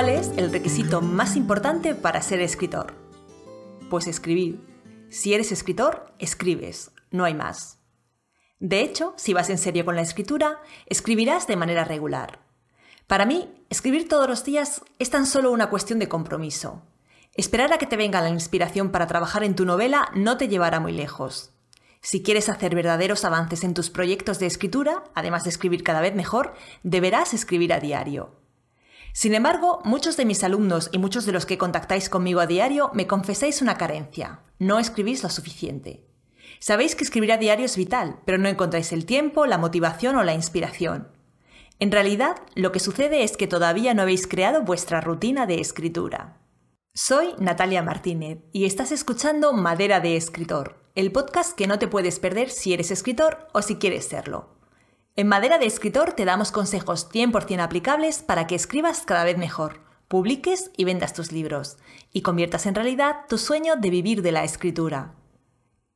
¿Cuál es el requisito más importante para ser escritor? Pues escribir. Si eres escritor, escribes, no hay más. De hecho, si vas en serio con la escritura, escribirás de manera regular. Para mí, escribir todos los días es tan solo una cuestión de compromiso. Esperar a que te venga la inspiración para trabajar en tu novela no te llevará muy lejos. Si quieres hacer verdaderos avances en tus proyectos de escritura, además de escribir cada vez mejor, deberás escribir a diario. Sin embargo, muchos de mis alumnos y muchos de los que contactáis conmigo a diario me confesáis una carencia. No escribís lo suficiente. Sabéis que escribir a diario es vital, pero no encontráis el tiempo, la motivación o la inspiración. En realidad, lo que sucede es que todavía no habéis creado vuestra rutina de escritura. Soy Natalia Martínez y estás escuchando Madera de Escritor, el podcast que no te puedes perder si eres escritor o si quieres serlo. En Madera de Escritor te damos consejos 100% aplicables para que escribas cada vez mejor, publiques y vendas tus libros y conviertas en realidad tu sueño de vivir de la escritura.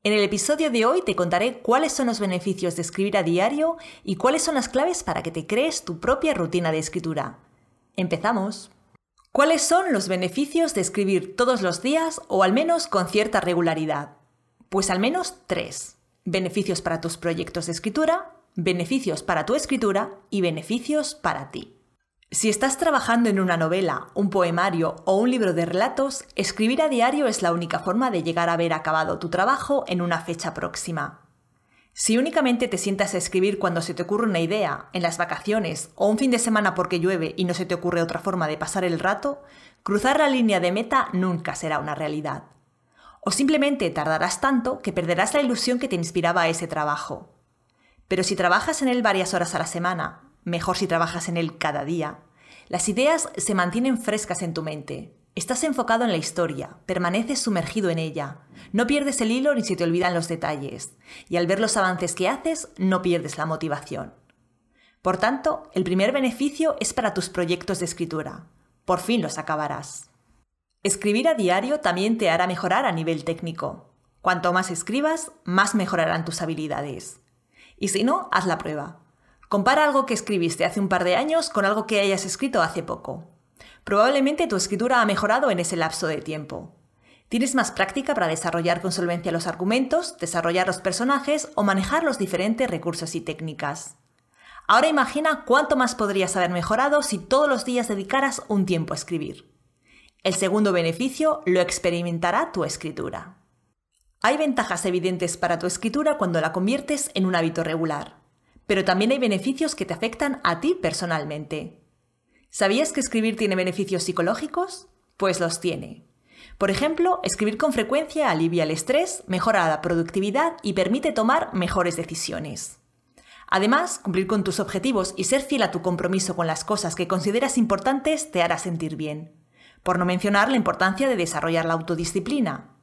En el episodio de hoy te contaré cuáles son los beneficios de escribir a diario y cuáles son las claves para que te crees tu propia rutina de escritura. ¡Empezamos! ¿Cuáles son los beneficios de escribir todos los días o al menos con cierta regularidad? Pues al menos tres. Beneficios para tus proyectos de escritura, beneficios para tu escritura y beneficios para ti. Si estás trabajando en una novela, un poemario o un libro de relatos, escribir a diario es la única forma de llegar a haber acabado tu trabajo en una fecha próxima. Si únicamente te sientas a escribir cuando se te ocurre una idea, en las vacaciones o un fin de semana porque llueve y no se te ocurre otra forma de pasar el rato, cruzar la línea de meta nunca será una realidad. O simplemente tardarás tanto que perderás la ilusión que te inspiraba ese trabajo. Pero si trabajas en él varias horas a la semana, mejor si trabajas en él cada día. Las ideas se mantienen frescas en tu mente. Estás enfocado en la historia, permaneces sumergido en ella, no pierdes el hilo ni se te olvidan los detalles, y al ver los avances que haces, no pierdes la motivación. Por tanto, el primer beneficio es para tus proyectos de escritura. Por fin los acabarás. Escribir a diario también te hará mejorar a nivel técnico. Cuanto más escribas, más mejorarán tus habilidades. Y si no, haz la prueba. Compara algo que escribiste hace un par de años con algo que hayas escrito hace poco. Probablemente tu escritura ha mejorado en ese lapso de tiempo. Tienes más práctica para desarrollar con solvencia los argumentos, desarrollar los personajes o manejar los diferentes recursos y técnicas. Ahora imagina cuánto más podrías haber mejorado si todos los días dedicaras un tiempo a escribir. El segundo beneficio lo experimentará tu escritura. Hay ventajas evidentes para tu escritura cuando la conviertes en un hábito regular. Pero también hay beneficios que te afectan a ti personalmente. ¿Sabías que escribir tiene beneficios psicológicos? Pues los tiene. Por ejemplo, escribir con frecuencia alivia el estrés, mejora la productividad y permite tomar mejores decisiones. Además, cumplir con tus objetivos y ser fiel a tu compromiso con las cosas que consideras importantes te hará sentir bien. Por no mencionar la importancia de desarrollar la autodisciplina.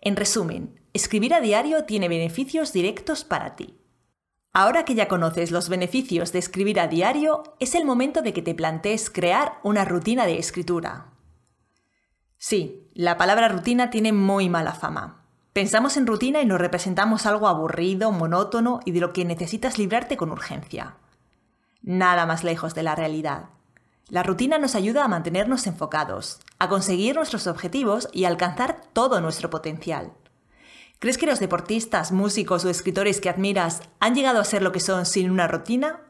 En resumen, escribir a diario tiene beneficios directos para ti. Ahora que ya conoces los beneficios de escribir a diario, es el momento de que te plantees crear una rutina de escritura. Sí, la palabra rutina tiene muy mala fama. Pensamos en rutina y nos representamos algo aburrido, monótono y de lo que necesitas librarte con urgencia. Nada más lejos de la realidad. La rutina nos ayuda a mantenernos enfocados, a conseguir nuestros objetivos y a alcanzar todo nuestro potencial. ¿Crees que los deportistas, músicos o escritores que admiras han llegado a ser lo que son sin una rutina?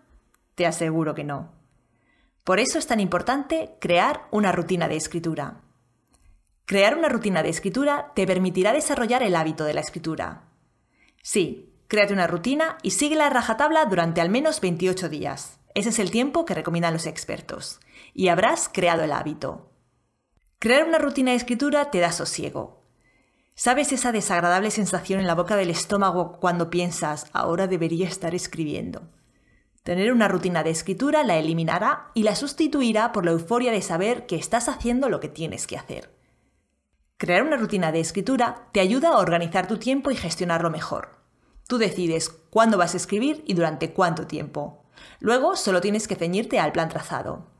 Te aseguro que no. Por eso es tan importante crear una rutina de escritura. Crear una rutina de escritura te permitirá desarrollar el hábito de la escritura. Sí, créate una rutina y sigue la rajatabla durante al menos 28 días. Ese es el tiempo que recomiendan los expertos. Y habrás creado el hábito. Crear una rutina de escritura te da sosiego, ¿Sabes esa desagradable sensación en la boca del estómago cuando piensas, ahora debería estar escribiendo? Tener una rutina de escritura la eliminará y la sustituirá por la euforia de saber que estás haciendo lo que tienes que hacer. Crear una rutina de escritura te ayuda a organizar tu tiempo y gestionarlo mejor. Tú decides cuándo vas a escribir y durante cuánto tiempo. Luego solo tienes que ceñirte al plan trazado.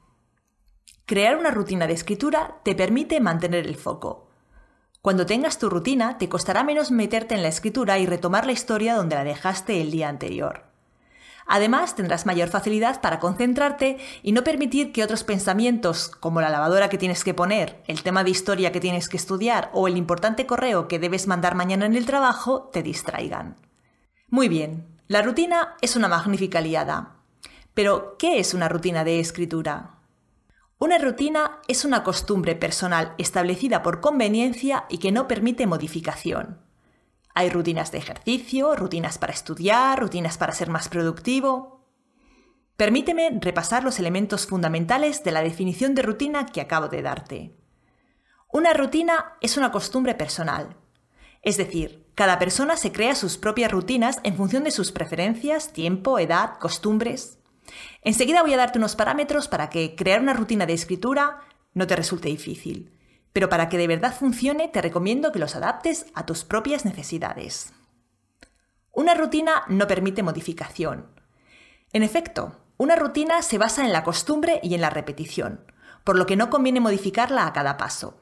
Crear una rutina de escritura te permite mantener el foco, cuando tengas tu rutina, te costará menos meterte en la escritura y retomar la historia donde la dejaste el día anterior. Además, tendrás mayor facilidad para concentrarte y no permitir que otros pensamientos, como la lavadora que tienes que poner, el tema de historia que tienes que estudiar o el importante correo que debes mandar mañana en el trabajo, te distraigan. Muy bien, la rutina es una magnífica aliada. Pero, ¿qué es una rutina de escritura? Una rutina es una costumbre personal establecida por conveniencia y que no permite modificación. Hay rutinas de ejercicio, rutinas para estudiar, rutinas para ser más productivo. Permíteme repasar los elementos fundamentales de la definición de rutina que acabo de darte. Una rutina es una costumbre personal. Es decir, cada persona se crea sus propias rutinas en función de sus preferencias, tiempo, edad, costumbres. Enseguida voy a darte unos parámetros para que crear una rutina de escritura no te resulte difícil pero para que de verdad funcione te recomiendo que los adaptes a tus propias necesidades. Una rutina no permite modificación. En efecto, una rutina se basa en la costumbre y en la repetición, por lo que no conviene modificarla a cada paso.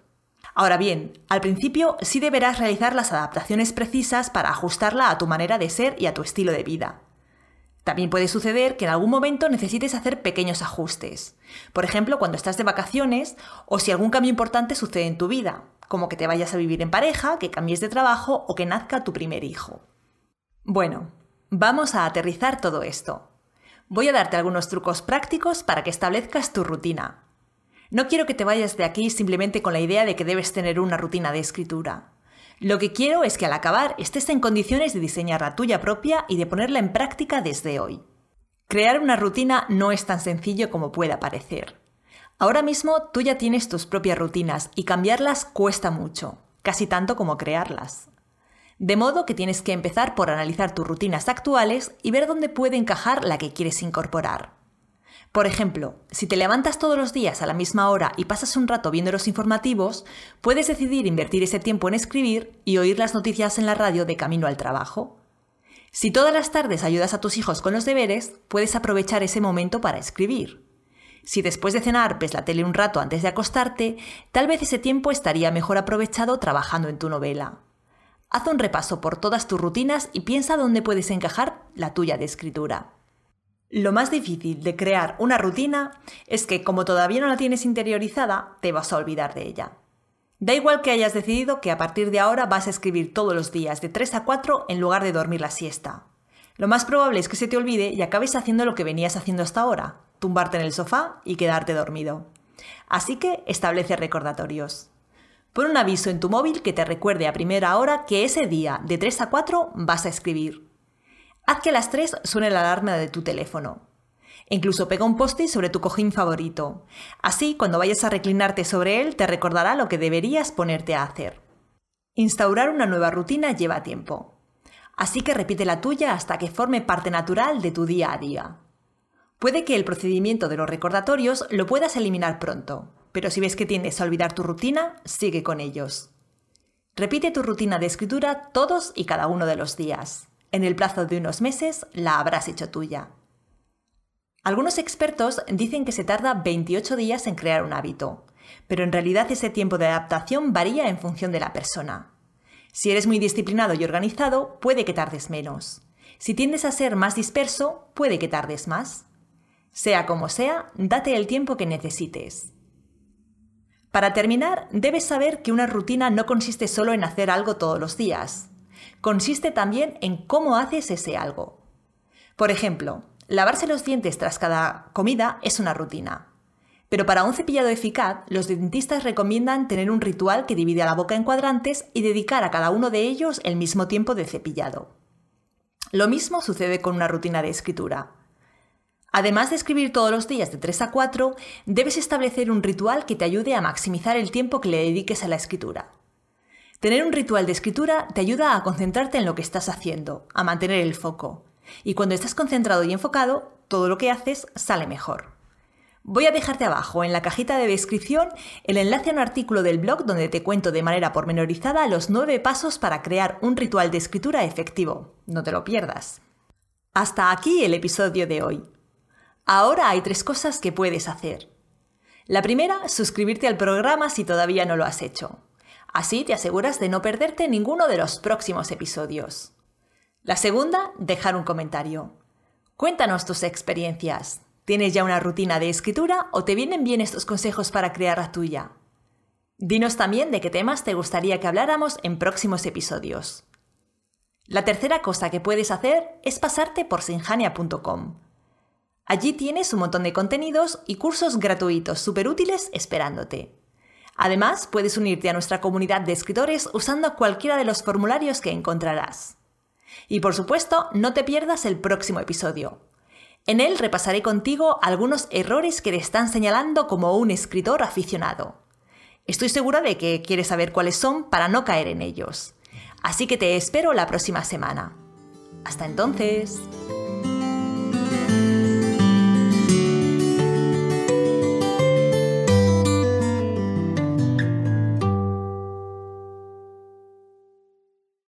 Ahora bien, al principio sí deberás realizar las adaptaciones precisas para ajustarla a tu manera de ser y a tu estilo de vida. También puede suceder que en algún momento necesites hacer pequeños ajustes. Por ejemplo, cuando estás de vacaciones o si algún cambio importante sucede en tu vida, como que te vayas a vivir en pareja, que cambies de trabajo o que nazca tu primer hijo. Bueno, vamos a aterrizar todo esto. Voy a darte algunos trucos prácticos para que establezcas tu rutina. No quiero que te vayas de aquí simplemente con la idea de que debes tener una rutina de escritura. Lo que quiero es que al acabar estés en condiciones de diseñar la tuya propia y de ponerla en práctica desde hoy. Crear una rutina no es tan sencillo como pueda parecer. Ahora mismo tú ya tienes tus propias rutinas y cambiarlas cuesta mucho, casi tanto como crearlas. De modo que tienes que empezar por analizar tus rutinas actuales y ver dónde puede encajar la que quieres incorporar. Por ejemplo, si te levantas todos los días a la misma hora y pasas un rato viendo los informativos, puedes decidir invertir ese tiempo en escribir y oír las noticias en la radio de camino al trabajo. Si todas las tardes ayudas a tus hijos con los deberes, puedes aprovechar ese momento para escribir. Si después de cenar ves la tele un rato antes de acostarte, tal vez ese tiempo estaría mejor aprovechado trabajando en tu novela. Haz un repaso por todas tus rutinas y piensa dónde puedes encajar la tuya de escritura. Lo más difícil de crear una rutina es que como todavía no la tienes interiorizada, te vas a olvidar de ella. Da igual que hayas decidido que a partir de ahora vas a escribir todos los días de 3 a 4 en lugar de dormir la siesta. Lo más probable es que se te olvide y acabes haciendo lo que venías haciendo hasta ahora, tumbarte en el sofá y quedarte dormido. Así que establece recordatorios. Pon un aviso en tu móvil que te recuerde a primera hora que ese día de 3 a 4 vas a escribir. Haz que a las 3 suene la alarma de tu teléfono. incluso pega un post-it sobre tu cojín favorito. Así, cuando vayas a reclinarte sobre él, te recordará lo que deberías ponerte a hacer. Instaurar una nueva rutina lleva tiempo. Así que repite la tuya hasta que forme parte natural de tu día a día. Puede que el procedimiento de los recordatorios lo puedas eliminar pronto, pero si ves que tiendes a olvidar tu rutina, sigue con ellos. Repite tu rutina de escritura todos y cada uno de los días. En el plazo de unos meses la habrás hecho tuya. Algunos expertos dicen que se tarda 28 días en crear un hábito, pero en realidad ese tiempo de adaptación varía en función de la persona. Si eres muy disciplinado y organizado, puede que tardes menos. Si tiendes a ser más disperso, puede que tardes más. Sea como sea, date el tiempo que necesites. Para terminar, debes saber que una rutina no consiste solo en hacer algo todos los días consiste también en cómo haces ese algo. Por ejemplo, lavarse los dientes tras cada comida es una rutina. Pero para un cepillado eficaz, los dentistas recomiendan tener un ritual que divide a la boca en cuadrantes y dedicar a cada uno de ellos el mismo tiempo de cepillado. Lo mismo sucede con una rutina de escritura. Además de escribir todos los días de 3 a 4, debes establecer un ritual que te ayude a maximizar el tiempo que le dediques a la escritura. Tener un ritual de escritura te ayuda a concentrarte en lo que estás haciendo, a mantener el foco. Y cuando estás concentrado y enfocado, todo lo que haces sale mejor. Voy a dejarte abajo en la cajita de descripción el enlace a un artículo del blog donde te cuento de manera pormenorizada los nueve pasos para crear un ritual de escritura efectivo. No te lo pierdas. Hasta aquí el episodio de hoy. Ahora hay tres cosas que puedes hacer. La primera, suscribirte al programa si todavía no lo has hecho. Así te aseguras de no perderte ninguno de los próximos episodios. La segunda, dejar un comentario. Cuéntanos tus experiencias. ¿Tienes ya una rutina de escritura o te vienen bien estos consejos para crear la tuya? Dinos también de qué temas te gustaría que habláramos en próximos episodios. La tercera cosa que puedes hacer es pasarte por sinjania.com. Allí tienes un montón de contenidos y cursos gratuitos súper útiles esperándote. Además, puedes unirte a nuestra comunidad de escritores usando cualquiera de los formularios que encontrarás. Y por supuesto, no te pierdas el próximo episodio. En él repasaré contigo algunos errores que te están señalando como un escritor aficionado. Estoy segura de que quieres saber cuáles son para no caer en ellos. Así que te espero la próxima semana. Hasta entonces.